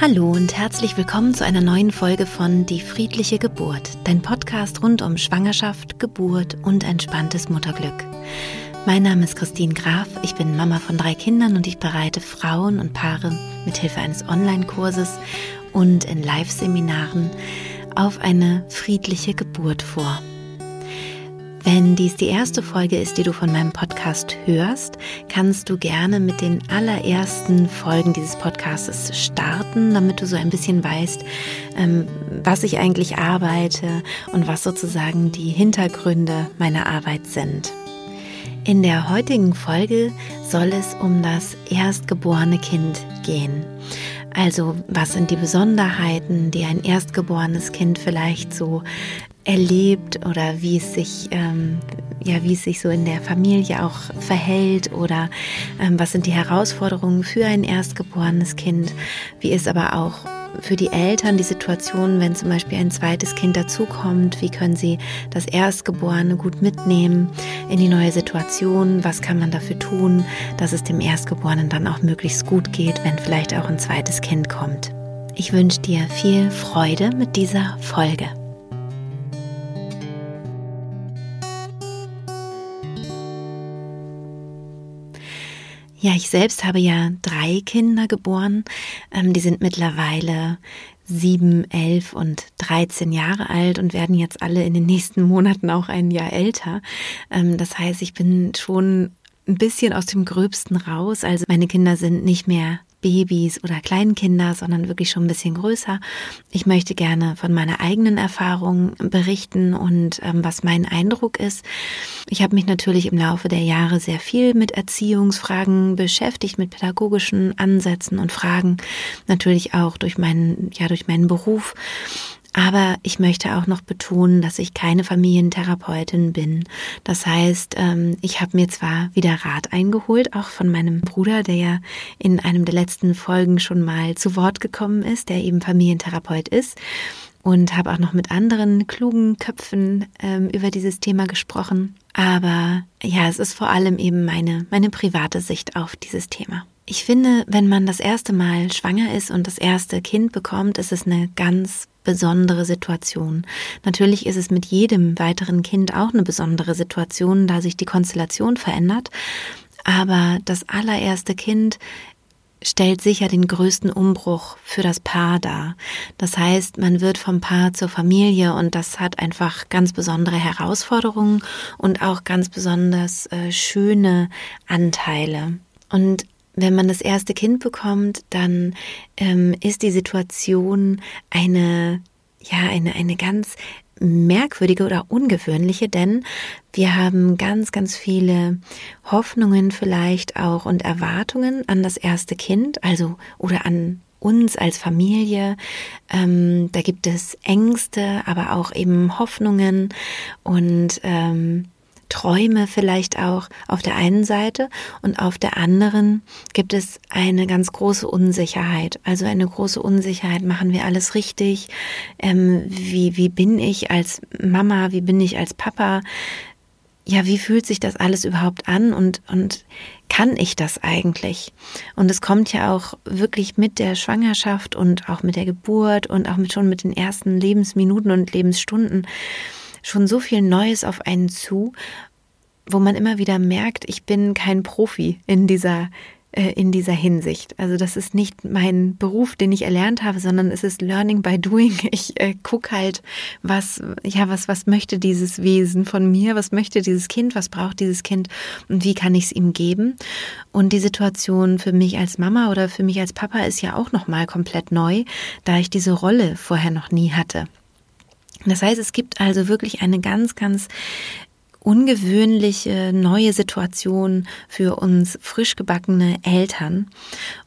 Hallo und herzlich willkommen zu einer neuen Folge von Die friedliche Geburt, dein Podcast rund um Schwangerschaft, Geburt und entspanntes Mutterglück. Mein Name ist Christine Graf, ich bin Mama von drei Kindern und ich bereite Frauen und Paare mit Hilfe eines Online-Kurses und in Live-Seminaren auf eine friedliche Geburt vor. Wenn dies die erste Folge ist, die du von meinem Podcast hörst, kannst du gerne mit den allerersten Folgen dieses Podcasts starten, damit du so ein bisschen weißt, ähm, was ich eigentlich arbeite und was sozusagen die Hintergründe meiner Arbeit sind. In der heutigen Folge soll es um das erstgeborene Kind gehen. Also was sind die Besonderheiten, die ein erstgeborenes Kind vielleicht so erlebt oder wie es sich, ähm, ja, wie es sich so in der Familie auch verhält oder ähm, was sind die Herausforderungen für ein erstgeborenes Kind, wie ist aber auch für die Eltern die Situation, wenn zum Beispiel ein zweites Kind dazukommt, wie können sie das Erstgeborene gut mitnehmen in die neue Situation, was kann man dafür tun, dass es dem Erstgeborenen dann auch möglichst gut geht, wenn vielleicht auch ein zweites Kind kommt. Ich wünsche dir viel Freude mit dieser Folge. Ja, ich selbst habe ja drei Kinder geboren. Ähm, die sind mittlerweile sieben, elf und dreizehn Jahre alt und werden jetzt alle in den nächsten Monaten auch ein Jahr älter. Ähm, das heißt, ich bin schon ein bisschen aus dem Gröbsten raus. Also meine Kinder sind nicht mehr Babys oder Kleinkinder, sondern wirklich schon ein bisschen größer. Ich möchte gerne von meiner eigenen Erfahrung berichten und ähm, was mein Eindruck ist. Ich habe mich natürlich im Laufe der Jahre sehr viel mit Erziehungsfragen beschäftigt, mit pädagogischen Ansätzen und Fragen, natürlich auch durch meinen, ja, durch meinen Beruf. Aber ich möchte auch noch betonen, dass ich keine Familientherapeutin bin. Das heißt, ähm, ich habe mir zwar wieder Rat eingeholt, auch von meinem Bruder, der ja in einem der letzten Folgen schon mal zu Wort gekommen ist, der eben Familientherapeut ist und habe auch noch mit anderen klugen Köpfen ähm, über dieses Thema gesprochen. Aber ja, es ist vor allem eben meine, meine private Sicht auf dieses Thema. Ich finde, wenn man das erste Mal schwanger ist und das erste Kind bekommt, ist es eine ganz besondere Situation. Natürlich ist es mit jedem weiteren Kind auch eine besondere Situation, da sich die Konstellation verändert. Aber das allererste Kind stellt sicher den größten Umbruch für das Paar dar. Das heißt, man wird vom Paar zur Familie und das hat einfach ganz besondere Herausforderungen und auch ganz besonders äh, schöne Anteile. Und wenn man das erste Kind bekommt, dann ähm, ist die Situation eine, ja, eine, eine ganz merkwürdige oder ungewöhnliche, denn wir haben ganz, ganz viele Hoffnungen vielleicht auch und Erwartungen an das erste Kind, also oder an uns als Familie. Ähm, da gibt es Ängste, aber auch eben Hoffnungen und ähm, Träume vielleicht auch auf der einen Seite und auf der anderen gibt es eine ganz große Unsicherheit. Also eine große Unsicherheit, machen wir alles richtig? Ähm, wie, wie bin ich als Mama? Wie bin ich als Papa? Ja, wie fühlt sich das alles überhaupt an und, und kann ich das eigentlich? Und es kommt ja auch wirklich mit der Schwangerschaft und auch mit der Geburt und auch mit schon mit den ersten Lebensminuten und Lebensstunden schon so viel Neues auf einen zu, wo man immer wieder merkt, ich bin kein Profi in dieser äh, in dieser Hinsicht. Also das ist nicht mein Beruf, den ich erlernt habe, sondern es ist Learning by Doing. Ich äh, gucke halt, was, ja, was, was möchte dieses Wesen von mir, was möchte dieses Kind, was braucht dieses Kind und wie kann ich es ihm geben. Und die Situation für mich als Mama oder für mich als Papa ist ja auch nochmal komplett neu, da ich diese Rolle vorher noch nie hatte. Das heißt, es gibt also wirklich eine ganz, ganz ungewöhnliche neue Situation für uns frisch gebackene Eltern.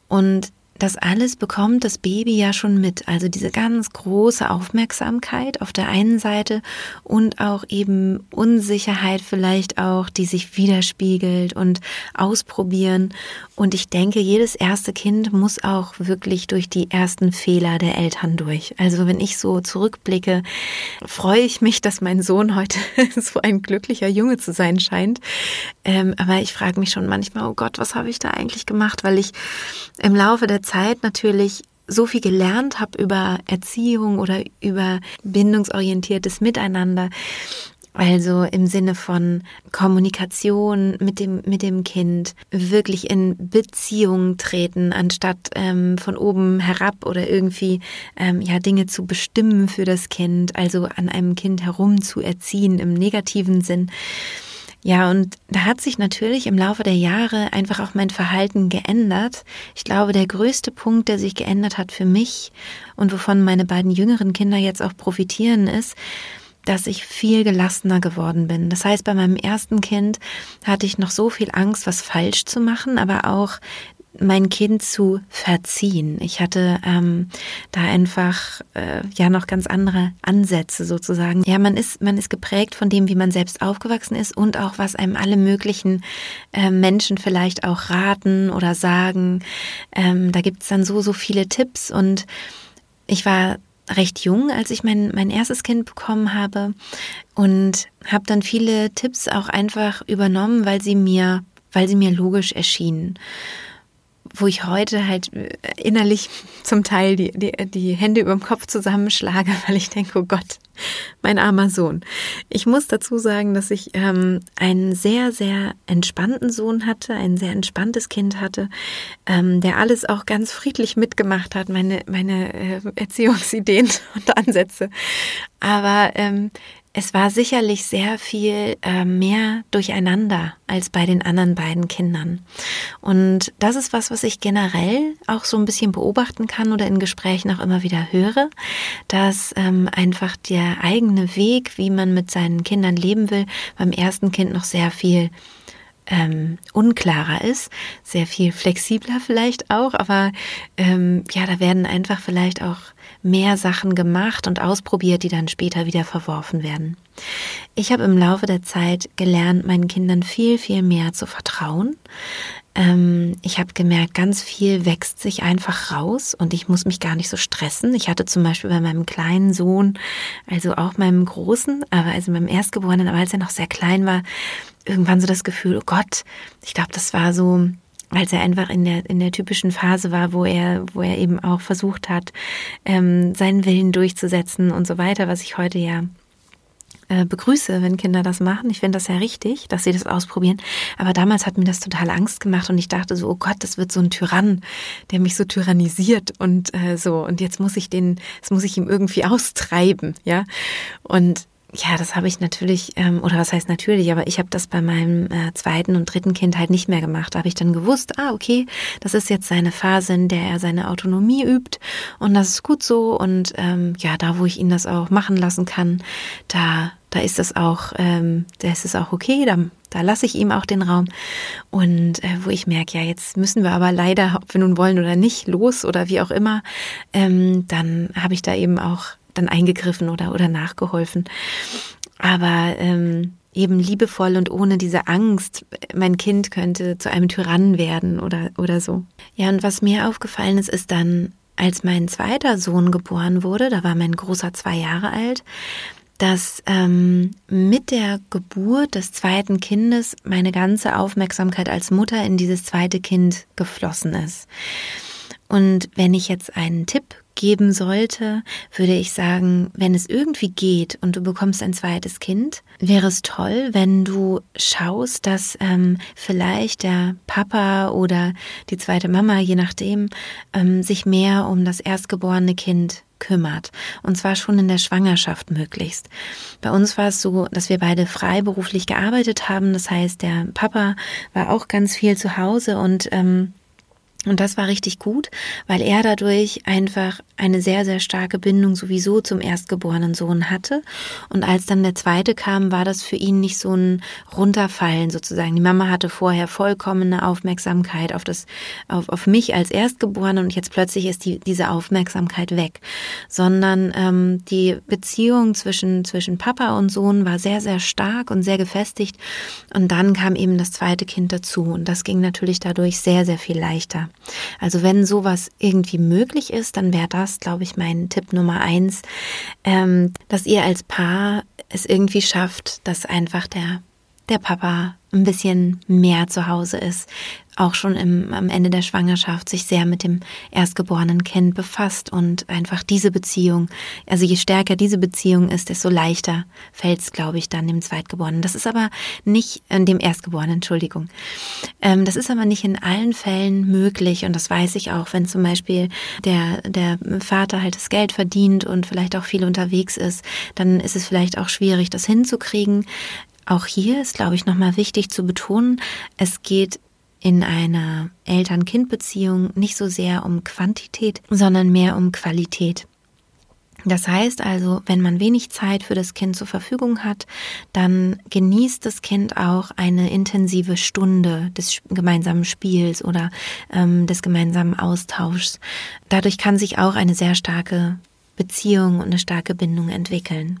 Und das alles bekommt das Baby ja schon mit. Also diese ganz große Aufmerksamkeit auf der einen Seite und auch eben Unsicherheit vielleicht auch, die sich widerspiegelt und ausprobieren. Und ich denke, jedes erste Kind muss auch wirklich durch die ersten Fehler der Eltern durch. Also wenn ich so zurückblicke, freue ich mich, dass mein Sohn heute so ein glücklicher Junge zu sein scheint. Ähm, aber ich frage mich schon manchmal, oh Gott, was habe ich da eigentlich gemacht? Weil ich im Laufe der Zeit natürlich so viel gelernt habe über Erziehung oder über bindungsorientiertes Miteinander. Also im Sinne von Kommunikation mit dem, mit dem Kind, wirklich in Beziehung treten, anstatt ähm, von oben herab oder irgendwie ähm, ja Dinge zu bestimmen für das Kind, also an einem Kind herum zu erziehen im negativen Sinn. Ja, und da hat sich natürlich im Laufe der Jahre einfach auch mein Verhalten geändert. Ich glaube, der größte Punkt, der sich geändert hat für mich und wovon meine beiden jüngeren Kinder jetzt auch profitieren, ist, dass ich viel gelassener geworden bin. Das heißt, bei meinem ersten Kind hatte ich noch so viel Angst, was falsch zu machen, aber auch mein Kind zu verziehen. Ich hatte ähm, da einfach äh, ja noch ganz andere Ansätze sozusagen. Ja, man ist man ist geprägt von dem, wie man selbst aufgewachsen ist und auch was einem alle möglichen äh, Menschen vielleicht auch raten oder sagen. Ähm, da gibt's dann so so viele Tipps und ich war recht jung, als ich mein, mein erstes Kind bekommen habe und habe dann viele Tipps auch einfach übernommen, weil sie mir, weil sie mir logisch erschienen wo ich heute halt äh, innerlich zum Teil die, die, die Hände über dem Kopf zusammenschlage, weil ich denke, oh Gott, mein armer Sohn. Ich muss dazu sagen, dass ich ähm, einen sehr, sehr entspannten Sohn hatte, ein sehr entspanntes Kind hatte, ähm, der alles auch ganz friedlich mitgemacht hat, meine, meine äh, Erziehungsideen und Ansätze. Aber ähm, es war sicherlich sehr viel äh, mehr durcheinander als bei den anderen beiden Kindern. Und das ist was, was ich generell auch so ein bisschen beobachten kann oder in Gesprächen auch immer wieder höre, dass ähm, einfach der eigene Weg, wie man mit seinen Kindern leben will, beim ersten Kind noch sehr viel ähm, unklarer ist, sehr viel flexibler vielleicht auch, aber ähm, ja, da werden einfach vielleicht auch mehr Sachen gemacht und ausprobiert, die dann später wieder verworfen werden. Ich habe im Laufe der Zeit gelernt, meinen Kindern viel, viel mehr zu vertrauen. Ähm, ich habe gemerkt, ganz viel wächst sich einfach raus und ich muss mich gar nicht so stressen. Ich hatte zum Beispiel bei meinem kleinen Sohn, also auch meinem Großen, aber also meinem Erstgeborenen, aber als er noch sehr klein war, irgendwann so das Gefühl, oh Gott, ich glaube, das war so als er einfach in der, in der typischen Phase war, wo er, wo er eben auch versucht hat, ähm, seinen Willen durchzusetzen und so weiter, was ich heute ja äh, begrüße, wenn Kinder das machen. Ich finde das ja richtig, dass sie das ausprobieren. Aber damals hat mir das total Angst gemacht und ich dachte so, oh Gott, das wird so ein Tyrann, der mich so tyrannisiert und äh, so. Und jetzt muss ich den, das muss ich ihm irgendwie austreiben, ja. Und ja, das habe ich natürlich, ähm, oder was heißt natürlich, aber ich habe das bei meinem äh, zweiten und dritten Kind halt nicht mehr gemacht. Da habe ich dann gewusst, ah, okay, das ist jetzt seine Phase, in der er seine Autonomie übt und das ist gut so. Und ähm, ja, da, wo ich ihn das auch machen lassen kann, da, da ist das auch, ähm, da ist es auch okay, da, da lasse ich ihm auch den Raum. Und äh, wo ich merke, ja, jetzt müssen wir aber leider, ob wir nun wollen oder nicht, los oder wie auch immer, ähm, dann habe ich da eben auch dann eingegriffen oder, oder nachgeholfen. Aber ähm, eben liebevoll und ohne diese Angst, mein Kind könnte zu einem Tyrannen werden oder, oder so. Ja, und was mir aufgefallen ist, ist dann, als mein zweiter Sohn geboren wurde, da war mein Großer zwei Jahre alt, dass ähm, mit der Geburt des zweiten Kindes meine ganze Aufmerksamkeit als Mutter in dieses zweite Kind geflossen ist. Und wenn ich jetzt einen Tipp geben sollte, würde ich sagen, wenn es irgendwie geht und du bekommst ein zweites Kind, wäre es toll, wenn du schaust, dass ähm, vielleicht der Papa oder die zweite Mama, je nachdem, ähm, sich mehr um das erstgeborene Kind kümmert. Und zwar schon in der Schwangerschaft möglichst. Bei uns war es so, dass wir beide freiberuflich gearbeitet haben. Das heißt, der Papa war auch ganz viel zu Hause und ähm, und das war richtig gut, weil er dadurch einfach eine sehr, sehr starke Bindung sowieso zum erstgeborenen Sohn hatte. Und als dann der zweite kam, war das für ihn nicht so ein Runterfallen sozusagen. Die Mama hatte vorher vollkommene Aufmerksamkeit auf das, auf, auf mich als Erstgeborene und jetzt plötzlich ist die, diese Aufmerksamkeit weg. Sondern ähm, die Beziehung zwischen, zwischen Papa und Sohn war sehr, sehr stark und sehr gefestigt. Und dann kam eben das zweite Kind dazu. Und das ging natürlich dadurch sehr, sehr viel leichter. Also wenn sowas irgendwie möglich ist, dann wäre das, glaube ich, mein Tipp Nummer eins, ähm, dass ihr als Paar es irgendwie schafft, dass einfach der, der Papa ein bisschen mehr zu Hause ist, auch schon im, am Ende der Schwangerschaft sich sehr mit dem erstgeborenen Kind befasst und einfach diese Beziehung, also je stärker diese Beziehung ist, desto leichter fällt es, glaube ich, dann dem Zweitgeborenen. Das ist aber nicht, äh, dem Erstgeborenen, Entschuldigung. Ähm, das ist aber nicht in allen Fällen möglich und das weiß ich auch, wenn zum Beispiel der, der Vater halt das Geld verdient und vielleicht auch viel unterwegs ist, dann ist es vielleicht auch schwierig, das hinzukriegen. Auch hier ist, glaube ich, nochmal wichtig zu betonen, es geht in einer Eltern-Kind-Beziehung nicht so sehr um Quantität, sondern mehr um Qualität. Das heißt also, wenn man wenig Zeit für das Kind zur Verfügung hat, dann genießt das Kind auch eine intensive Stunde des gemeinsamen Spiels oder ähm, des gemeinsamen Austauschs. Dadurch kann sich auch eine sehr starke Beziehung und eine starke Bindung entwickeln.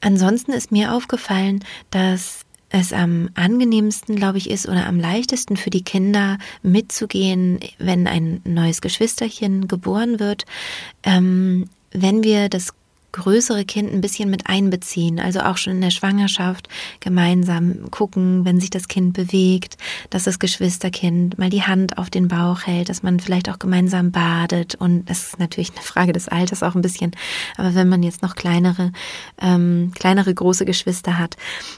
Ansonsten ist mir aufgefallen, dass es am angenehmsten, glaube ich, ist oder am leichtesten für die Kinder mitzugehen, wenn ein neues Geschwisterchen geboren wird, ähm, wenn wir das größere Kind ein bisschen mit einbeziehen, also auch schon in der Schwangerschaft gemeinsam gucken, wenn sich das Kind bewegt, dass das Geschwisterkind mal die Hand auf den Bauch hält, dass man vielleicht auch gemeinsam badet. Und das ist natürlich eine Frage des Alters auch ein bisschen, aber wenn man jetzt noch kleinere, ähm, kleinere große Geschwister hat,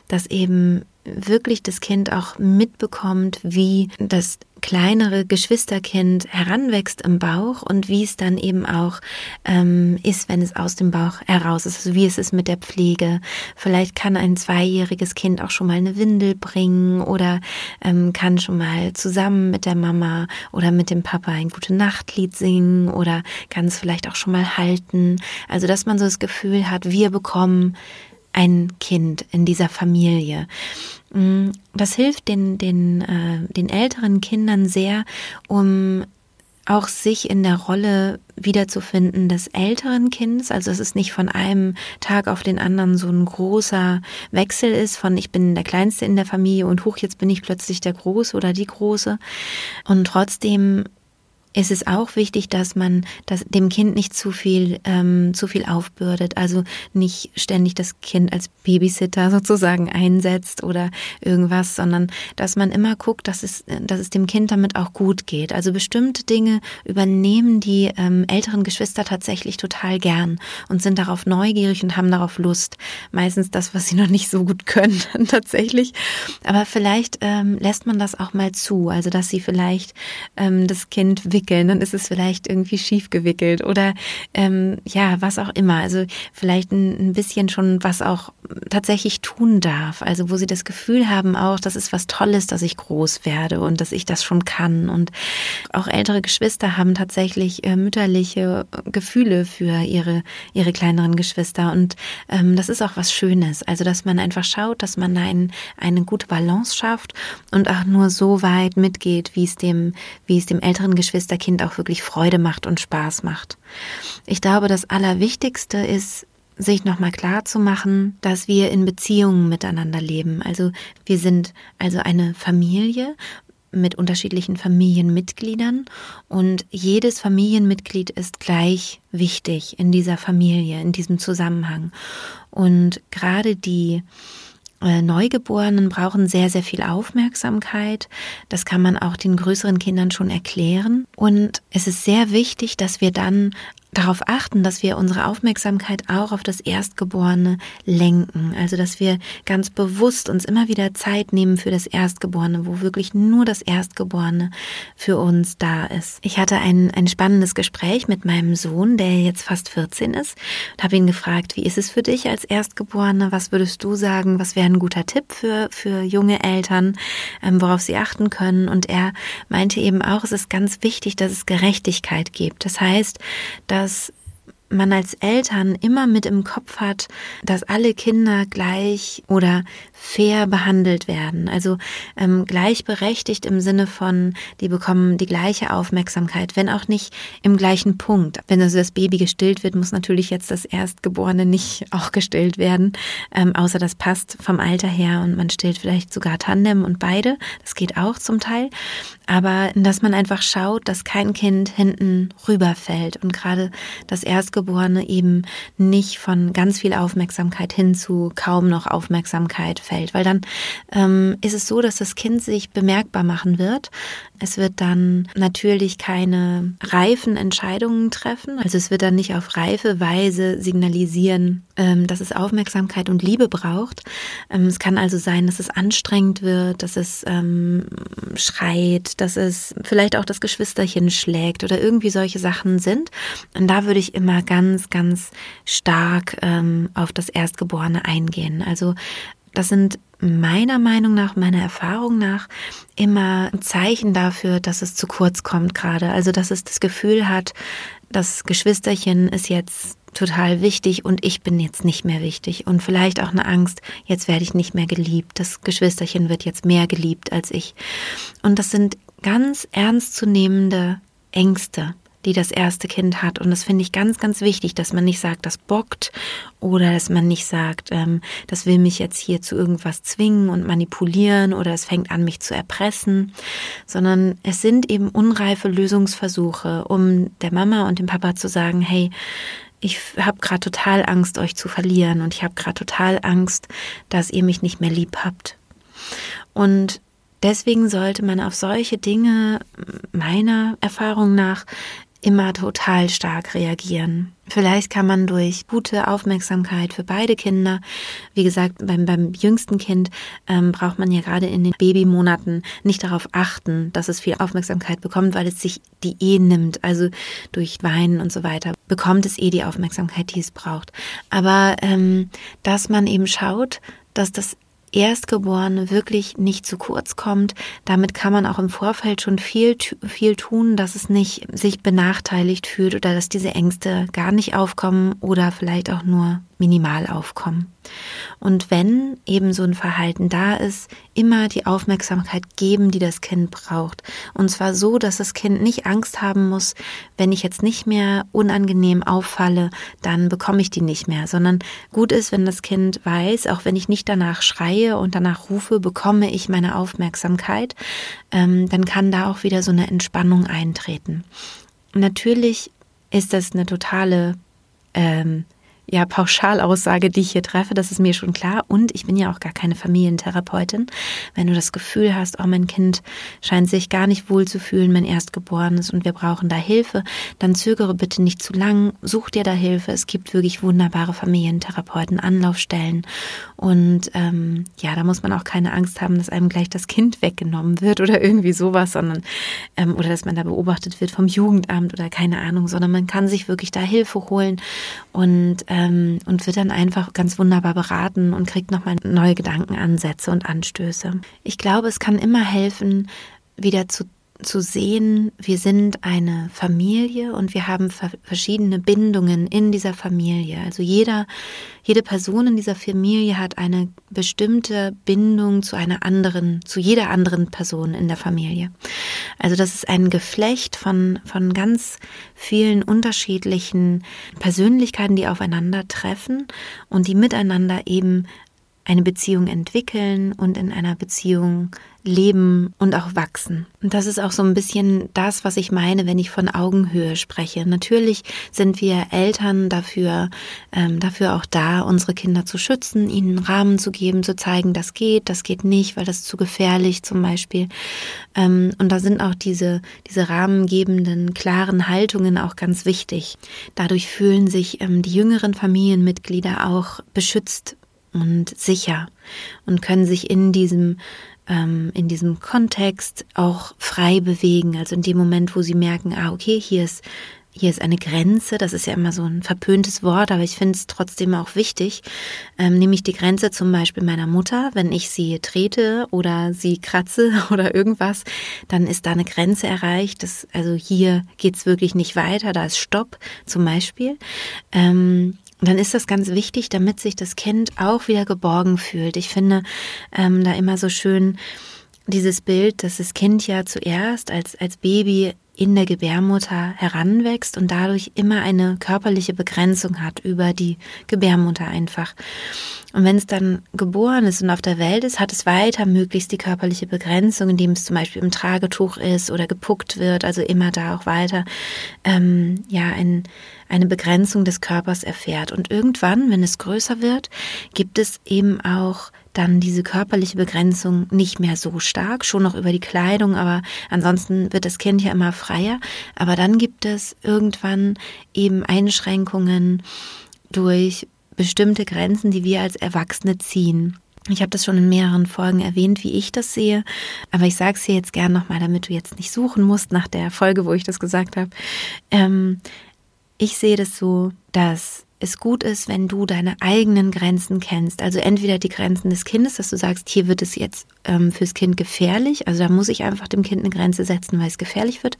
dass eben wirklich das Kind auch mitbekommt, wie das kleinere Geschwisterkind heranwächst im Bauch und wie es dann eben auch ähm, ist, wenn es aus dem Bauch heraus ist, also wie es ist mit der Pflege. Vielleicht kann ein zweijähriges Kind auch schon mal eine Windel bringen oder ähm, kann schon mal zusammen mit der Mama oder mit dem Papa ein gute Nachtlied singen oder kann es vielleicht auch schon mal halten. Also dass man so das Gefühl hat, wir bekommen ein Kind in dieser Familie. Mm, das hilft den, den, äh, den älteren Kindern sehr, um auch sich in der Rolle wiederzufinden des älteren Kindes. Also es nicht von einem Tag auf den anderen so ein großer Wechsel ist von ich bin der Kleinste in der Familie und hoch, jetzt bin ich plötzlich der Große oder die Große. Und trotzdem ist es auch wichtig, dass man das, dem Kind nicht zu viel, ähm, zu viel aufbürdet, also nicht ständig das Kind als Babysitter sozusagen einsetzt oder irgendwas, sondern dass man immer guckt, dass es, dass es dem Kind damit auch gut geht. Also bestimmte Dinge übernehmen die ähm, älteren Geschwister tatsächlich total gern und sind darauf neugierig und haben darauf Lust. Meistens das, was sie noch nicht so gut können, tatsächlich. Aber vielleicht ähm, lässt man das auch mal zu, also dass sie vielleicht ähm, das Kind wickeln, dann ist es vielleicht irgendwie schief gewickelt oder ähm, ja, was auch immer. Also vielleicht ein, ein bisschen schon was auch tatsächlich tun darf. Also wo sie das Gefühl haben auch, das ist was Tolles, dass ich groß werde und dass ich das schon kann. Und auch ältere Geschwister haben tatsächlich äh, mütterliche Gefühle für ihre, ihre kleineren Geschwister. Und ähm, das ist auch was Schönes. Also dass man einfach schaut, dass man ein, eine gute Balance schafft und auch nur so weit mitgeht, wie es dem, wie es dem älteren Geschwister Kind auch wirklich Freude macht und Spaß macht. Ich glaube, das Allerwichtigste ist, sich nochmal klar zu machen, dass wir in Beziehungen miteinander leben. Also wir sind also eine Familie mit unterschiedlichen Familienmitgliedern und jedes Familienmitglied ist gleich wichtig in dieser Familie, in diesem Zusammenhang. Und gerade die Neugeborenen brauchen sehr, sehr viel Aufmerksamkeit. Das kann man auch den größeren Kindern schon erklären. Und es ist sehr wichtig, dass wir dann darauf achten, dass wir unsere Aufmerksamkeit auch auf das Erstgeborene lenken. Also, dass wir ganz bewusst uns immer wieder Zeit nehmen für das Erstgeborene, wo wirklich nur das Erstgeborene für uns da ist. Ich hatte ein, ein spannendes Gespräch mit meinem Sohn, der jetzt fast 14 ist, und habe ihn gefragt, wie ist es für dich als Erstgeborene? Was würdest du sagen? Was wäre ein guter Tipp für, für junge Eltern, ähm, worauf sie achten können? Und er meinte eben auch, es ist ganz wichtig, dass es Gerechtigkeit gibt. Das heißt, dass dass man als Eltern immer mit im Kopf hat, dass alle Kinder gleich oder fair behandelt werden. Also ähm, gleichberechtigt im Sinne von, die bekommen die gleiche Aufmerksamkeit, wenn auch nicht im gleichen Punkt. Wenn also das Baby gestillt wird, muss natürlich jetzt das Erstgeborene nicht auch gestillt werden, ähm, außer das passt vom Alter her und man stillt vielleicht sogar Tandem und beide. Das geht auch zum Teil. Aber dass man einfach schaut, dass kein Kind hinten rüberfällt und gerade das Erstgeborene eben nicht von ganz viel Aufmerksamkeit hin zu kaum noch Aufmerksamkeit fällt, weil dann ähm, ist es so, dass das Kind sich bemerkbar machen wird. Es wird dann natürlich keine reifen Entscheidungen treffen, also es wird dann nicht auf reife Weise signalisieren, ähm, dass es Aufmerksamkeit und Liebe braucht. Ähm, es kann also sein, dass es anstrengend wird, dass es ähm, schreit, dass es vielleicht auch das Geschwisterchen schlägt oder irgendwie solche Sachen sind. Und da würde ich immer ganz, ganz stark auf das Erstgeborene eingehen. Also das sind meiner Meinung nach, meiner Erfahrung nach immer Zeichen dafür, dass es zu kurz kommt gerade. Also dass es das Gefühl hat, das Geschwisterchen ist jetzt total wichtig und ich bin jetzt nicht mehr wichtig. Und vielleicht auch eine Angst, jetzt werde ich nicht mehr geliebt. Das Geschwisterchen wird jetzt mehr geliebt als ich. Und das sind ganz ernstzunehmende Ängste die das erste Kind hat. Und das finde ich ganz, ganz wichtig, dass man nicht sagt, das bockt oder dass man nicht sagt, ähm, das will mich jetzt hier zu irgendwas zwingen und manipulieren oder es fängt an, mich zu erpressen, sondern es sind eben unreife Lösungsversuche, um der Mama und dem Papa zu sagen, hey, ich habe gerade total Angst, euch zu verlieren und ich habe gerade total Angst, dass ihr mich nicht mehr lieb habt. Und deswegen sollte man auf solche Dinge meiner Erfahrung nach immer total stark reagieren. Vielleicht kann man durch gute Aufmerksamkeit für beide Kinder, wie gesagt, beim, beim jüngsten Kind ähm, braucht man ja gerade in den Babymonaten nicht darauf achten, dass es viel Aufmerksamkeit bekommt, weil es sich die eh nimmt, also durch Weinen und so weiter, bekommt es eh die Aufmerksamkeit, die es braucht. Aber ähm, dass man eben schaut, dass das Erstgeborene wirklich nicht zu kurz kommt. Damit kann man auch im Vorfeld schon viel, viel tun, dass es nicht sich benachteiligt fühlt oder dass diese Ängste gar nicht aufkommen oder vielleicht auch nur minimal aufkommen. Und wenn eben so ein Verhalten da ist, immer die Aufmerksamkeit geben, die das Kind braucht. Und zwar so, dass das Kind nicht Angst haben muss, wenn ich jetzt nicht mehr unangenehm auffalle, dann bekomme ich die nicht mehr, sondern gut ist, wenn das Kind weiß, auch wenn ich nicht danach schreie und danach rufe, bekomme ich meine Aufmerksamkeit, ähm, dann kann da auch wieder so eine Entspannung eintreten. Natürlich ist das eine totale ähm, ja, Pauschalaussage, die ich hier treffe, das ist mir schon klar. Und ich bin ja auch gar keine Familientherapeutin. Wenn du das Gefühl hast, oh, mein Kind scheint sich gar nicht wohl zu fühlen, mein Erstgeborenes und wir brauchen da Hilfe, dann zögere bitte nicht zu lang, such dir da Hilfe. Es gibt wirklich wunderbare Familientherapeuten, Anlaufstellen. Und ähm, ja, da muss man auch keine Angst haben, dass einem gleich das Kind weggenommen wird oder irgendwie sowas, sondern ähm, oder dass man da beobachtet wird vom Jugendamt oder keine Ahnung, sondern man kann sich wirklich da Hilfe holen und ähm, und wird dann einfach ganz wunderbar beraten und kriegt nochmal neue Gedankenansätze und Anstöße. Ich glaube, es kann immer helfen, wieder zu zu sehen, wir sind eine Familie und wir haben verschiedene Bindungen in dieser Familie. Also jeder, jede Person in dieser Familie hat eine bestimmte Bindung zu einer anderen, zu jeder anderen Person in der Familie. Also das ist ein Geflecht von, von ganz vielen unterschiedlichen Persönlichkeiten, die aufeinandertreffen und die miteinander eben eine Beziehung entwickeln und in einer Beziehung leben und auch wachsen. Und das ist auch so ein bisschen das, was ich meine, wenn ich von Augenhöhe spreche. Natürlich sind wir Eltern dafür, ähm, dafür auch da, unsere Kinder zu schützen, ihnen Rahmen zu geben, zu zeigen, das geht, das geht nicht, weil das zu gefährlich zum Beispiel. Ähm, und da sind auch diese, diese rahmengebenden, klaren Haltungen auch ganz wichtig. Dadurch fühlen sich ähm, die jüngeren Familienmitglieder auch beschützt und sicher und können sich in diesem ähm, in diesem Kontext auch frei bewegen. Also in dem Moment, wo sie merken, ah okay, hier ist hier ist eine Grenze, das ist ja immer so ein verpöntes Wort, aber ich finde es trotzdem auch wichtig, ähm, nämlich die Grenze zum Beispiel meiner Mutter, wenn ich sie trete oder sie kratze oder irgendwas, dann ist da eine Grenze erreicht, das, also hier geht's wirklich nicht weiter, da ist Stopp zum Beispiel. Ähm, dann ist das ganz wichtig, damit sich das Kind auch wieder geborgen fühlt. Ich finde ähm, da immer so schön dieses Bild, dass das Kind ja zuerst als, als Baby in der Gebärmutter heranwächst und dadurch immer eine körperliche Begrenzung hat über die Gebärmutter einfach. Und wenn es dann geboren ist und auf der Welt ist, hat es weiter möglichst die körperliche Begrenzung, indem es zum Beispiel im Tragetuch ist oder gepuckt wird, also immer da auch weiter ähm, ja ein, eine Begrenzung des Körpers erfährt. Und irgendwann, wenn es größer wird, gibt es eben auch dann diese körperliche Begrenzung nicht mehr so stark, schon noch über die Kleidung, aber ansonsten wird das Kind ja immer freier. Aber dann gibt es irgendwann eben Einschränkungen durch bestimmte Grenzen, die wir als Erwachsene ziehen. Ich habe das schon in mehreren Folgen erwähnt, wie ich das sehe, aber ich sage es dir jetzt gern nochmal, damit du jetzt nicht suchen musst nach der Folge, wo ich das gesagt habe. Ähm, ich sehe das so, dass es gut ist, wenn du deine eigenen Grenzen kennst. Also entweder die Grenzen des Kindes, dass du sagst, hier wird es jetzt ähm, fürs Kind gefährlich. Also da muss ich einfach dem Kind eine Grenze setzen, weil es gefährlich wird.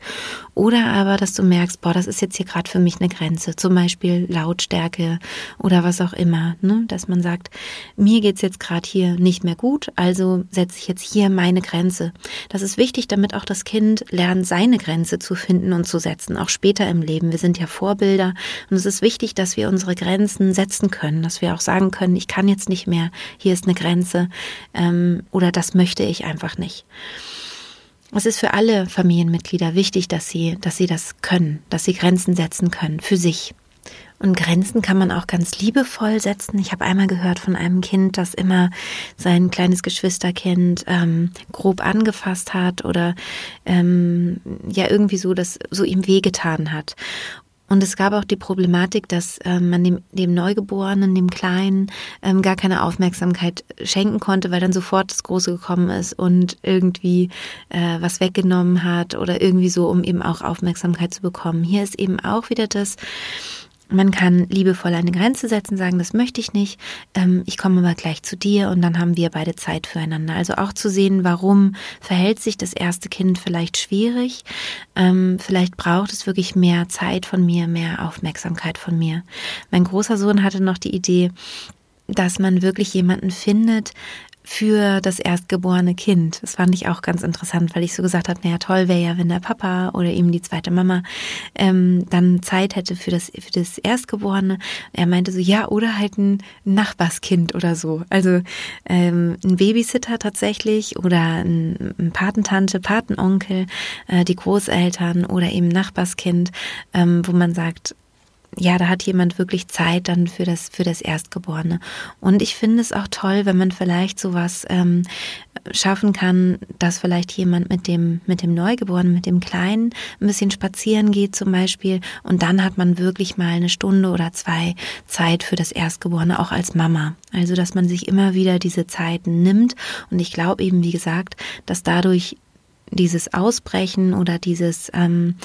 Oder aber, dass du merkst, boah, das ist jetzt hier gerade für mich eine Grenze. Zum Beispiel Lautstärke oder was auch immer. Ne? Dass man sagt, mir geht's jetzt gerade hier nicht mehr gut, also setze ich jetzt hier meine Grenze. Das ist wichtig, damit auch das Kind lernt, seine Grenze zu finden und zu setzen, auch später im Leben. Wir sind ja Vorbilder und es ist wichtig, dass wir unsere unsere Grenzen setzen können, dass wir auch sagen können, ich kann jetzt nicht mehr, hier ist eine Grenze ähm, oder das möchte ich einfach nicht. Es ist für alle Familienmitglieder wichtig, dass sie, dass sie das können, dass sie Grenzen setzen können für sich. Und Grenzen kann man auch ganz liebevoll setzen. Ich habe einmal gehört von einem Kind, das immer sein kleines Geschwisterkind ähm, grob angefasst hat oder ähm, ja irgendwie so, dass so ihm wehgetan hat. Und es gab auch die Problematik, dass ähm, man dem, dem Neugeborenen, dem Kleinen, ähm, gar keine Aufmerksamkeit schenken konnte, weil dann sofort das Große gekommen ist und irgendwie äh, was weggenommen hat oder irgendwie so, um eben auch Aufmerksamkeit zu bekommen. Hier ist eben auch wieder das, man kann liebevoll eine Grenze setzen, sagen, das möchte ich nicht, ähm, ich komme aber gleich zu dir und dann haben wir beide Zeit füreinander. Also auch zu sehen, warum verhält sich das erste Kind vielleicht schwierig, ähm, vielleicht braucht es wirklich mehr Zeit von mir, mehr Aufmerksamkeit von mir. Mein großer Sohn hatte noch die Idee, dass man wirklich jemanden findet, für das erstgeborene Kind. Das fand ich auch ganz interessant, weil ich so gesagt habe, naja, toll wäre ja, wenn der Papa oder eben die zweite Mama ähm, dann Zeit hätte für das, für das Erstgeborene. Er meinte so, ja, oder halt ein Nachbarskind oder so. Also ähm, ein Babysitter tatsächlich oder ein, ein Patentante, Patenonkel, äh, die Großeltern oder eben Nachbarskind, ähm, wo man sagt, ja, da hat jemand wirklich Zeit dann für das, für das Erstgeborene. Und ich finde es auch toll, wenn man vielleicht sowas ähm, schaffen kann, dass vielleicht jemand mit dem, mit dem Neugeborenen, mit dem Kleinen ein bisschen spazieren geht zum Beispiel. Und dann hat man wirklich mal eine Stunde oder zwei Zeit für das Erstgeborene, auch als Mama. Also, dass man sich immer wieder diese Zeiten nimmt. Und ich glaube eben, wie gesagt, dass dadurch dieses Ausbrechen oder dieses ähm,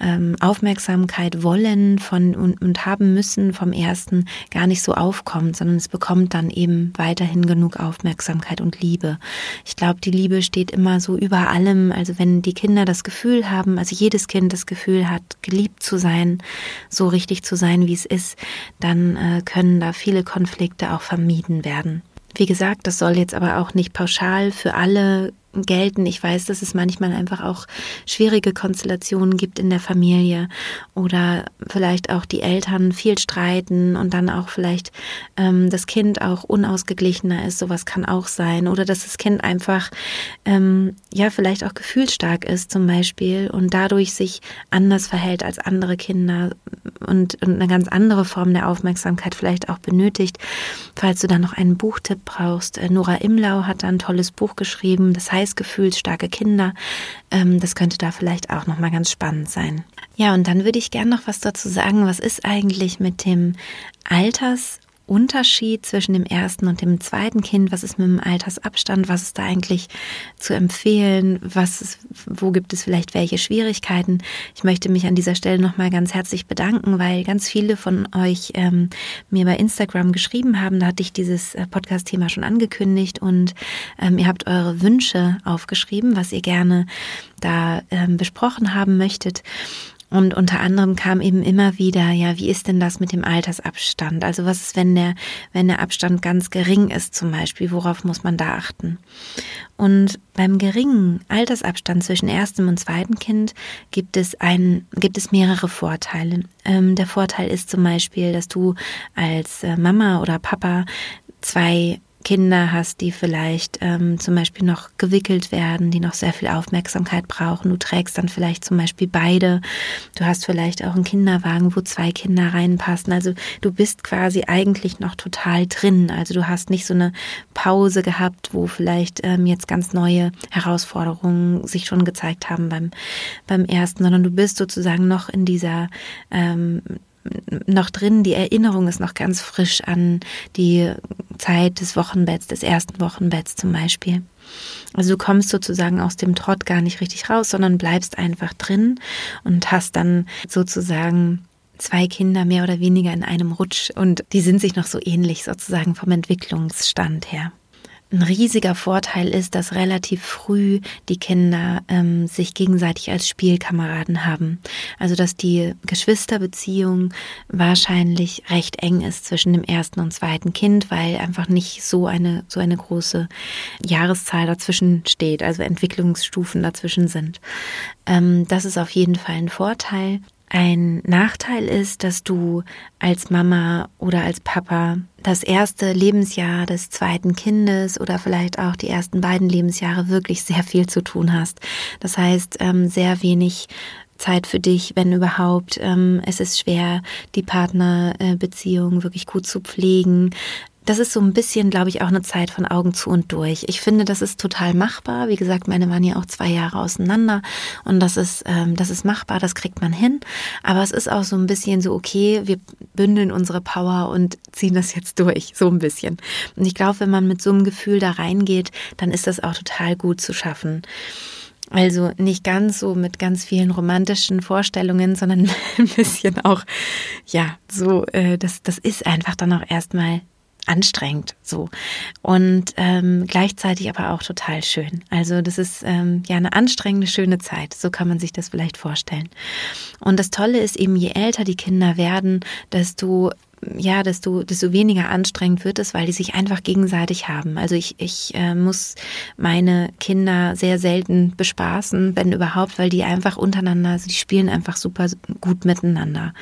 ähm, Aufmerksamkeit wollen von und, und haben müssen vom ersten gar nicht so aufkommt, sondern es bekommt dann eben weiterhin genug Aufmerksamkeit und Liebe. Ich glaube, die Liebe steht immer so über allem. Also wenn die Kinder das Gefühl haben, also jedes Kind das Gefühl hat, geliebt zu sein, so richtig zu sein, wie es ist, dann äh, können da viele Konflikte auch vermieden werden. Wie gesagt, das soll jetzt aber auch nicht pauschal für alle gelten. Ich weiß, dass es manchmal einfach auch schwierige Konstellationen gibt in der Familie oder vielleicht auch die Eltern viel streiten und dann auch vielleicht ähm, das Kind auch unausgeglichener ist. Sowas kann auch sein. Oder dass das Kind einfach ähm, ja vielleicht auch gefühlsstark ist zum Beispiel und dadurch sich anders verhält als andere Kinder und, und eine ganz andere Form der Aufmerksamkeit vielleicht auch benötigt. Falls du dann noch einen Buchtipp brauchst, äh, Nora Imlau hat da ein tolles Buch geschrieben. Das heißt starke Kinder. Ähm, das könnte da vielleicht auch nochmal ganz spannend sein. Ja, und dann würde ich gerne noch was dazu sagen. Was ist eigentlich mit dem Alters- Unterschied zwischen dem ersten und dem zweiten Kind? Was ist mit dem Altersabstand? Was ist da eigentlich zu empfehlen? Was ist, wo gibt es vielleicht welche Schwierigkeiten? Ich möchte mich an dieser Stelle nochmal ganz herzlich bedanken, weil ganz viele von euch ähm, mir bei Instagram geschrieben haben. Da hatte ich dieses äh, Podcast-Thema schon angekündigt und ähm, ihr habt eure Wünsche aufgeschrieben, was ihr gerne da ähm, besprochen haben möchtet. Und unter anderem kam eben immer wieder, ja, wie ist denn das mit dem Altersabstand? Also was ist, wenn der, wenn der Abstand ganz gering ist zum Beispiel? Worauf muss man da achten? Und beim geringen Altersabstand zwischen erstem und zweitem Kind gibt es ein, gibt es mehrere Vorteile. Ähm, der Vorteil ist zum Beispiel, dass du als äh, Mama oder Papa zwei Kinder hast, die vielleicht ähm, zum Beispiel noch gewickelt werden, die noch sehr viel Aufmerksamkeit brauchen. Du trägst dann vielleicht zum Beispiel beide. Du hast vielleicht auch einen Kinderwagen, wo zwei Kinder reinpassen. Also du bist quasi eigentlich noch total drin. Also du hast nicht so eine Pause gehabt, wo vielleicht ähm, jetzt ganz neue Herausforderungen sich schon gezeigt haben beim, beim ersten, sondern du bist sozusagen noch in dieser ähm, noch drin, die Erinnerung ist noch ganz frisch an die Zeit des Wochenbetts, des ersten Wochenbetts zum Beispiel. Also du kommst sozusagen aus dem Trott gar nicht richtig raus, sondern bleibst einfach drin und hast dann sozusagen zwei Kinder mehr oder weniger in einem Rutsch und die sind sich noch so ähnlich sozusagen vom Entwicklungsstand her. Ein riesiger Vorteil ist, dass relativ früh die Kinder ähm, sich gegenseitig als Spielkameraden haben. Also dass die Geschwisterbeziehung wahrscheinlich recht eng ist zwischen dem ersten und zweiten Kind, weil einfach nicht so eine so eine große Jahreszahl dazwischen steht, also Entwicklungsstufen dazwischen sind. Ähm, das ist auf jeden Fall ein Vorteil. Ein Nachteil ist, dass du als Mama oder als Papa das erste Lebensjahr des zweiten Kindes oder vielleicht auch die ersten beiden Lebensjahre wirklich sehr viel zu tun hast. Das heißt, ähm, sehr wenig Zeit für dich, wenn überhaupt. Ähm, es ist schwer, die Partnerbeziehung wirklich gut zu pflegen das ist so ein bisschen, glaube ich, auch eine Zeit von Augen zu und durch. Ich finde, das ist total machbar. Wie gesagt, meine waren ja auch zwei Jahre auseinander und das ist, ähm, das ist machbar, das kriegt man hin. Aber es ist auch so ein bisschen so, okay, wir bündeln unsere Power und ziehen das jetzt durch, so ein bisschen. Und ich glaube, wenn man mit so einem Gefühl da reingeht, dann ist das auch total gut zu schaffen. Also nicht ganz so mit ganz vielen romantischen Vorstellungen, sondern ein bisschen auch, ja, so, äh, das, das ist einfach dann auch erstmal anstrengend so und ähm, gleichzeitig aber auch total schön. Also das ist ähm, ja eine anstrengende, schöne Zeit. So kann man sich das vielleicht vorstellen. Und das Tolle ist eben, je älter die Kinder werden, desto ja, desto, desto weniger anstrengend wird es, weil die sich einfach gegenseitig haben. Also ich, ich äh, muss meine Kinder sehr selten bespaßen, wenn überhaupt, weil die einfach untereinander, also die spielen einfach super gut miteinander.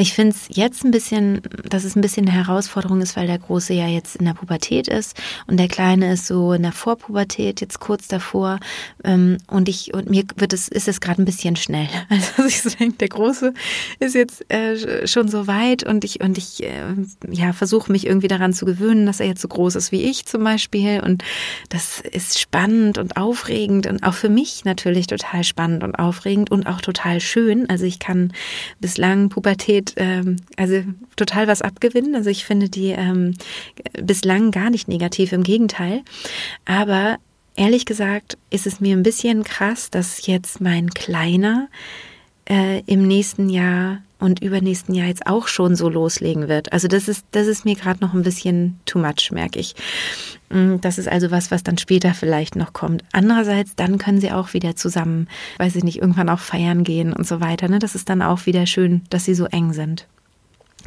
Ich finde es jetzt ein bisschen, dass es ein bisschen eine Herausforderung ist, weil der Große ja jetzt in der Pubertät ist und der Kleine ist so in der Vorpubertät, jetzt kurz davor. Ähm, und ich, und mir wird es, ist es gerade ein bisschen schnell. Also ich so denke, der Große ist jetzt äh, schon so weit und ich, und ich äh, ja, versuche mich irgendwie daran zu gewöhnen, dass er jetzt so groß ist wie ich zum Beispiel. Und das ist spannend und aufregend und auch für mich natürlich total spannend und aufregend und auch total schön. Also ich kann bislang Pubertät ähm, also total was abgewinnen. Also ich finde die ähm, bislang gar nicht negativ, im Gegenteil. Aber ehrlich gesagt ist es mir ein bisschen krass, dass jetzt mein Kleiner äh, im nächsten Jahr und übernächsten Jahr jetzt auch schon so loslegen wird. Also das ist, das ist mir gerade noch ein bisschen too much, merke ich. Mm, das ist also was, was dann später vielleicht noch kommt. Andererseits, dann können sie auch wieder zusammen, weiß ich nicht, irgendwann auch feiern gehen und so weiter. Ne? Das ist dann auch wieder schön, dass sie so eng sind.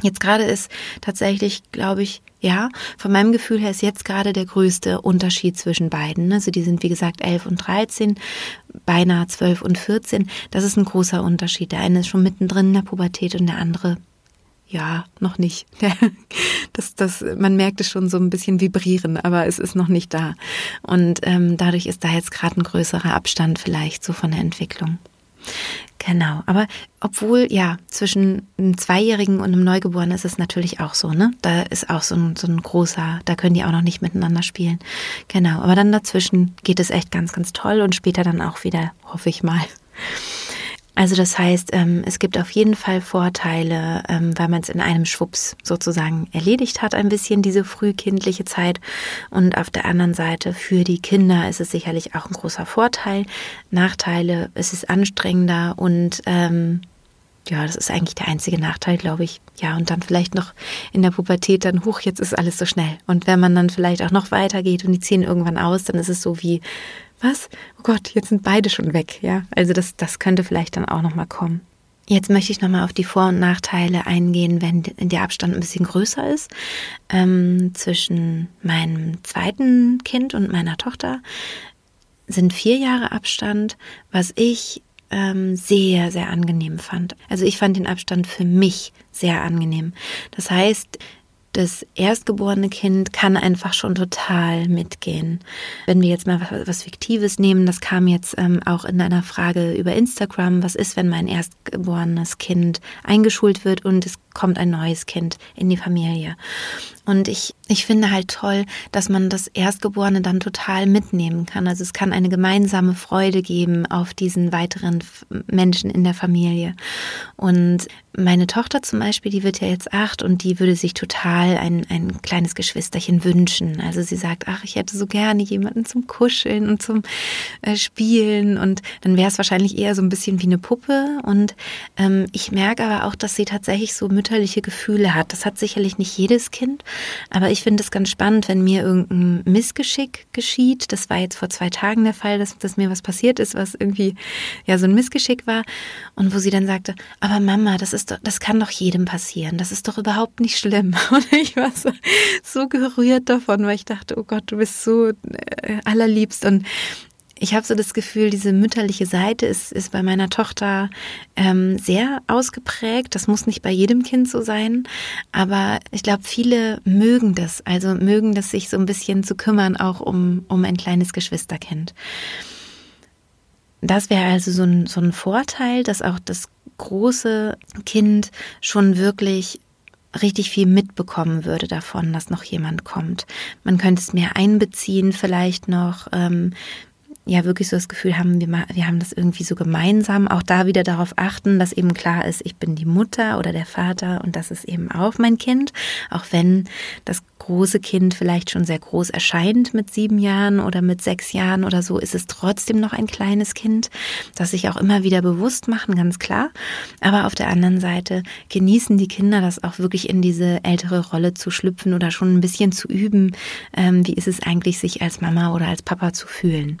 Jetzt gerade ist tatsächlich, glaube ich, ja, von meinem Gefühl her ist jetzt gerade der größte Unterschied zwischen beiden. Also die sind, wie gesagt, 11 und 13, beinahe 12 und 14. Das ist ein großer Unterschied. Der eine ist schon mittendrin in der Pubertät und der andere, ja, noch nicht. Das, das, man merkt es schon so ein bisschen vibrieren, aber es ist noch nicht da. Und ähm, dadurch ist da jetzt gerade ein größerer Abstand vielleicht so von der Entwicklung. Genau, aber obwohl, ja, zwischen einem Zweijährigen und einem Neugeborenen ist es natürlich auch so, ne? Da ist auch so ein, so ein großer, da können die auch noch nicht miteinander spielen. Genau, aber dann dazwischen geht es echt ganz, ganz toll und später dann auch wieder, hoffe ich mal. Also das heißt, ähm, es gibt auf jeden Fall Vorteile, ähm, weil man es in einem Schwupps sozusagen erledigt hat, ein bisschen diese frühkindliche Zeit. Und auf der anderen Seite für die Kinder ist es sicherlich auch ein großer Vorteil. Nachteile, es ist anstrengender und ähm, ja, das ist eigentlich der einzige Nachteil, glaube ich. Ja, und dann vielleicht noch in der Pubertät dann hoch, jetzt ist alles so schnell. Und wenn man dann vielleicht auch noch weitergeht und die ziehen irgendwann aus, dann ist es so wie was? Oh Gott, jetzt sind beide schon weg, ja. Also das, das könnte vielleicht dann auch nochmal kommen. Jetzt möchte ich nochmal auf die Vor- und Nachteile eingehen, wenn der Abstand ein bisschen größer ist ähm, zwischen meinem zweiten Kind und meiner Tochter. Sind vier Jahre Abstand, was ich ähm, sehr, sehr angenehm fand. Also ich fand den Abstand für mich sehr angenehm. Das heißt, das erstgeborene Kind kann einfach schon total mitgehen. Wenn wir jetzt mal was, was Fiktives nehmen, das kam jetzt ähm, auch in einer Frage über Instagram, was ist, wenn mein erstgeborenes Kind eingeschult wird und es kommt ein neues Kind in die Familie. Und ich, ich finde halt toll, dass man das Erstgeborene dann total mitnehmen kann. Also es kann eine gemeinsame Freude geben auf diesen weiteren Menschen in der Familie. Und meine Tochter zum Beispiel, die wird ja jetzt acht und die würde sich total ein, ein kleines Geschwisterchen wünschen. Also sie sagt, ach, ich hätte so gerne jemanden zum Kuscheln und zum äh, Spielen. Und dann wäre es wahrscheinlich eher so ein bisschen wie eine Puppe. Und ähm, ich merke aber auch, dass sie tatsächlich so mütterliche Gefühle hat. Das hat sicherlich nicht jedes Kind. Aber ich finde es ganz spannend, wenn mir irgendein Missgeschick geschieht. Das war jetzt vor zwei Tagen der Fall, dass, dass mir was passiert ist, was irgendwie ja so ein Missgeschick war. Und wo sie dann sagte, aber Mama, das ist doch, das kann doch jedem passieren. Das ist doch überhaupt nicht schlimm. Und ich war so, so gerührt davon, weil ich dachte, oh Gott, du bist so äh, allerliebst. Und ich habe so das Gefühl, diese mütterliche Seite ist, ist bei meiner Tochter ähm, sehr ausgeprägt. Das muss nicht bei jedem Kind so sein, aber ich glaube, viele mögen das, also mögen das, sich so ein bisschen zu kümmern, auch um, um ein kleines Geschwisterkind. Das wäre also so ein, so ein Vorteil, dass auch das große Kind schon wirklich richtig viel mitbekommen würde davon, dass noch jemand kommt. Man könnte es mehr einbeziehen, vielleicht noch. Ähm, ja wirklich so das Gefühl haben, wir, wir haben das irgendwie so gemeinsam. Auch da wieder darauf achten, dass eben klar ist, ich bin die Mutter oder der Vater und das ist eben auch mein Kind. Auch wenn das große Kind vielleicht schon sehr groß erscheint mit sieben Jahren oder mit sechs Jahren oder so, ist es trotzdem noch ein kleines Kind, das sich auch immer wieder bewusst machen, ganz klar. Aber auf der anderen Seite genießen die Kinder das auch wirklich in diese ältere Rolle zu schlüpfen oder schon ein bisschen zu üben. Ähm, wie ist es eigentlich, sich als Mama oder als Papa zu fühlen?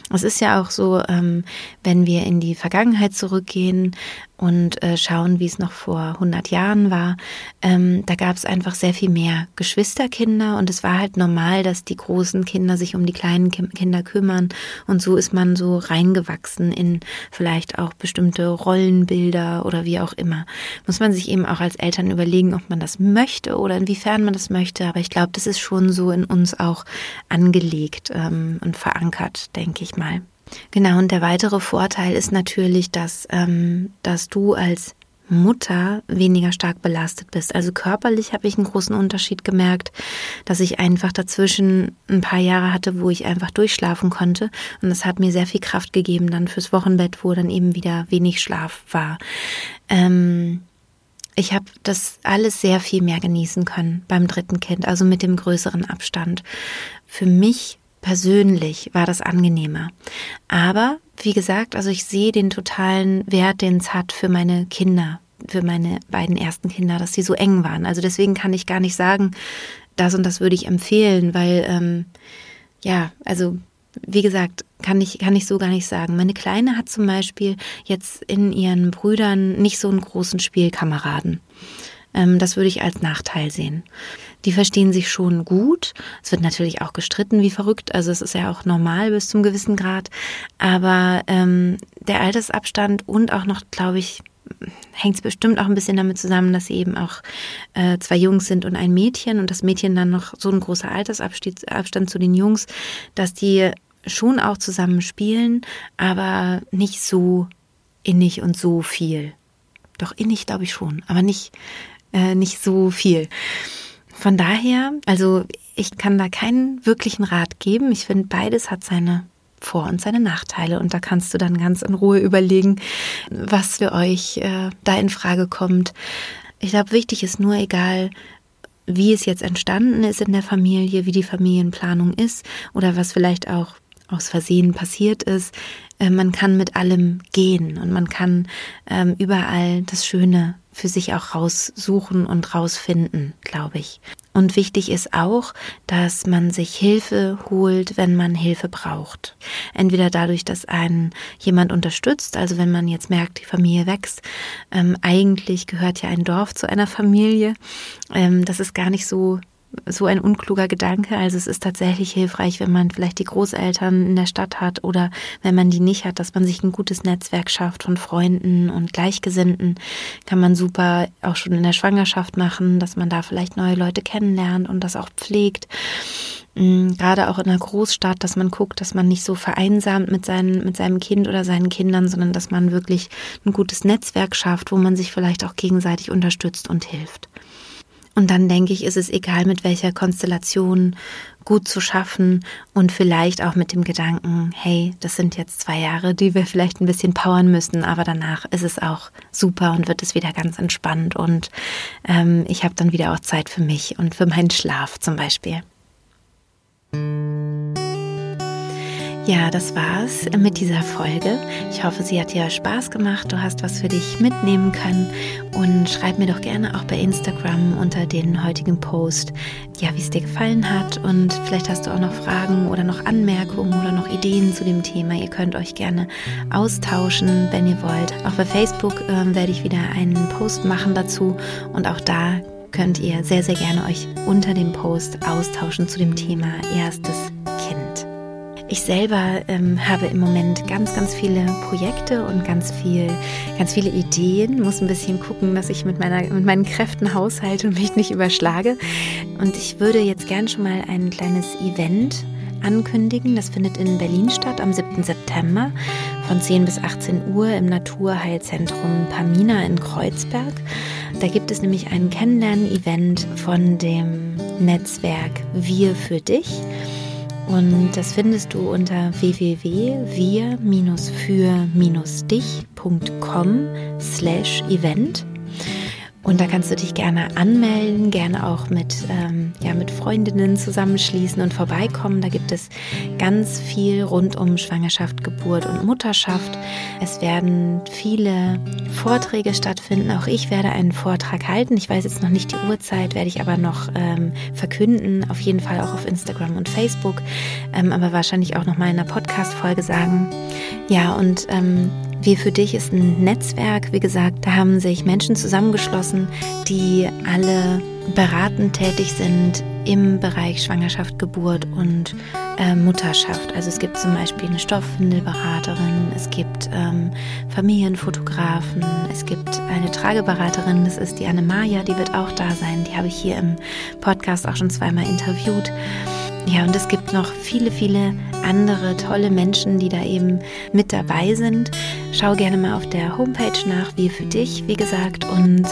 Es ist ja auch so, ähm, wenn wir in die Vergangenheit zurückgehen, und äh, schauen, wie es noch vor 100 Jahren war, ähm, da gab es einfach sehr viel mehr Geschwisterkinder und es war halt normal, dass die großen Kinder sich um die kleinen Kinder kümmern und so ist man so reingewachsen in vielleicht auch bestimmte Rollenbilder oder wie auch immer. Muss man sich eben auch als Eltern überlegen, ob man das möchte oder inwiefern man das möchte, aber ich glaube, das ist schon so in uns auch angelegt ähm, und verankert, denke ich mal. Genau, und der weitere Vorteil ist natürlich, dass, ähm, dass du als Mutter weniger stark belastet bist. Also körperlich habe ich einen großen Unterschied gemerkt, dass ich einfach dazwischen ein paar Jahre hatte, wo ich einfach durchschlafen konnte. Und das hat mir sehr viel Kraft gegeben dann fürs Wochenbett, wo dann eben wieder wenig Schlaf war. Ähm, ich habe das alles sehr viel mehr genießen können beim dritten Kind, also mit dem größeren Abstand. Für mich persönlich war das angenehmer. Aber wie gesagt, also ich sehe den totalen Wert, den es hat für meine Kinder, für meine beiden ersten Kinder, dass sie so eng waren. Also deswegen kann ich gar nicht sagen, das und das würde ich empfehlen, weil ähm, ja, also wie gesagt, kann ich, kann ich so gar nicht sagen. Meine Kleine hat zum Beispiel jetzt in ihren Brüdern nicht so einen großen Spielkameraden. Ähm, das würde ich als Nachteil sehen. Die verstehen sich schon gut. Es wird natürlich auch gestritten wie verrückt. Also es ist ja auch normal bis zum gewissen Grad. Aber ähm, der Altersabstand und auch noch, glaube ich, hängt es bestimmt auch ein bisschen damit zusammen, dass sie eben auch äh, zwei Jungs sind und ein Mädchen und das Mädchen dann noch so ein großer Altersabstand zu den Jungs, dass die schon auch zusammen spielen, aber nicht so innig und so viel. Doch innig glaube ich schon, aber nicht, äh, nicht so viel. Von daher, also ich kann da keinen wirklichen Rat geben. Ich finde, beides hat seine vor- und seine Nachteile. Und da kannst du dann ganz in Ruhe überlegen, was für euch äh, da in Frage kommt. Ich glaube, wichtig ist nur, egal wie es jetzt entstanden ist in der Familie, wie die Familienplanung ist oder was vielleicht auch aus Versehen passiert ist. Äh, man kann mit allem gehen und man kann ähm, überall das Schöne für sich auch raussuchen und rausfinden, glaube ich. Und wichtig ist auch, dass man sich Hilfe holt, wenn man Hilfe braucht. Entweder dadurch, dass einen jemand unterstützt, also wenn man jetzt merkt, die Familie wächst. Ähm, eigentlich gehört ja ein Dorf zu einer Familie. Ähm, das ist gar nicht so so ein unkluger Gedanke. Also es ist tatsächlich hilfreich, wenn man vielleicht die Großeltern in der Stadt hat oder wenn man die nicht hat, dass man sich ein gutes Netzwerk schafft von Freunden und Gleichgesinnten. Kann man super auch schon in der Schwangerschaft machen, dass man da vielleicht neue Leute kennenlernt und das auch pflegt. Mm, gerade auch in einer Großstadt, dass man guckt, dass man nicht so vereinsamt mit, seinen, mit seinem Kind oder seinen Kindern, sondern dass man wirklich ein gutes Netzwerk schafft, wo man sich vielleicht auch gegenseitig unterstützt und hilft. Und dann denke ich, ist es egal, mit welcher Konstellation gut zu schaffen und vielleicht auch mit dem Gedanken, hey, das sind jetzt zwei Jahre, die wir vielleicht ein bisschen powern müssen, aber danach ist es auch super und wird es wieder ganz entspannt und ähm, ich habe dann wieder auch Zeit für mich und für meinen Schlaf zum Beispiel. Ja, das war's mit dieser Folge. Ich hoffe, sie hat dir Spaß gemacht. Du hast was für dich mitnehmen können. Und schreib mir doch gerne auch bei Instagram unter den heutigen Post, ja, wie es dir gefallen hat. Und vielleicht hast du auch noch Fragen oder noch Anmerkungen oder noch Ideen zu dem Thema. Ihr könnt euch gerne austauschen, wenn ihr wollt. Auch bei Facebook äh, werde ich wieder einen Post machen dazu. Und auch da könnt ihr sehr, sehr gerne euch unter dem Post austauschen zu dem Thema erstes. Ich selber ähm, habe im Moment ganz, ganz viele Projekte und ganz viel, ganz viele Ideen. Muss ein bisschen gucken, dass ich mit meiner, mit meinen Kräften haushalte und mich nicht überschlage. Und ich würde jetzt gern schon mal ein kleines Event ankündigen. Das findet in Berlin statt am 7. September von 10 bis 18 Uhr im Naturheilzentrum Pamina in Kreuzberg. Da gibt es nämlich ein Kennenlernen-Event von dem Netzwerk Wir für dich. Und das findest du unter www.wir-für-dich.com slash event. Und da kannst du dich gerne anmelden, gerne auch mit, ähm, ja, mit Freundinnen zusammenschließen und vorbeikommen. Da gibt es ganz viel rund um Schwangerschaft, Geburt und Mutterschaft. Es werden viele Vorträge stattfinden. Auch ich werde einen Vortrag halten. Ich weiß jetzt noch nicht die Uhrzeit, werde ich aber noch ähm, verkünden. Auf jeden Fall auch auf Instagram und Facebook, ähm, aber wahrscheinlich auch noch mal in einer Podcast-Folge sagen. Ja, und wir für dich ist ein Netzwerk. Wie gesagt, da haben sich Menschen zusammengeschlossen, die alle beratend tätig sind im Bereich Schwangerschaft, Geburt und äh, Mutterschaft. Also es gibt zum Beispiel eine Stoffwindelberaterin, es gibt ähm, Familienfotografen, es gibt eine Trageberaterin, das ist die Anne Maja, die wird auch da sein. Die habe ich hier im Podcast auch schon zweimal interviewt. Ja, und es gibt noch viele, viele andere tolle Menschen, die da eben mit dabei sind. Schau gerne mal auf der Homepage nach, wie für dich, wie gesagt. Und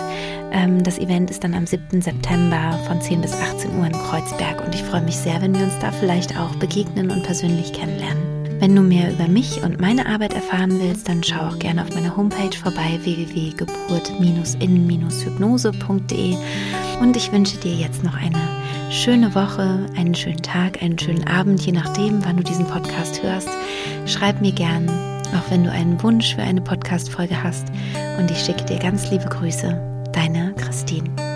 ähm, das Event ist dann am 7. September von 10 bis 18 Uhr in Kreuzberg. Und ich freue mich sehr, wenn wir uns da vielleicht auch begegnen und persönlich kennenlernen. Wenn du mehr über mich und meine Arbeit erfahren willst, dann schau auch gerne auf meiner Homepage vorbei www.geburt-in-hypnose.de und ich wünsche dir jetzt noch eine schöne Woche, einen schönen Tag, einen schönen Abend, je nachdem, wann du diesen Podcast hörst. Schreib mir gern, auch wenn du einen Wunsch für eine Podcast-Folge hast. Und ich schicke dir ganz liebe Grüße. Deine Christine.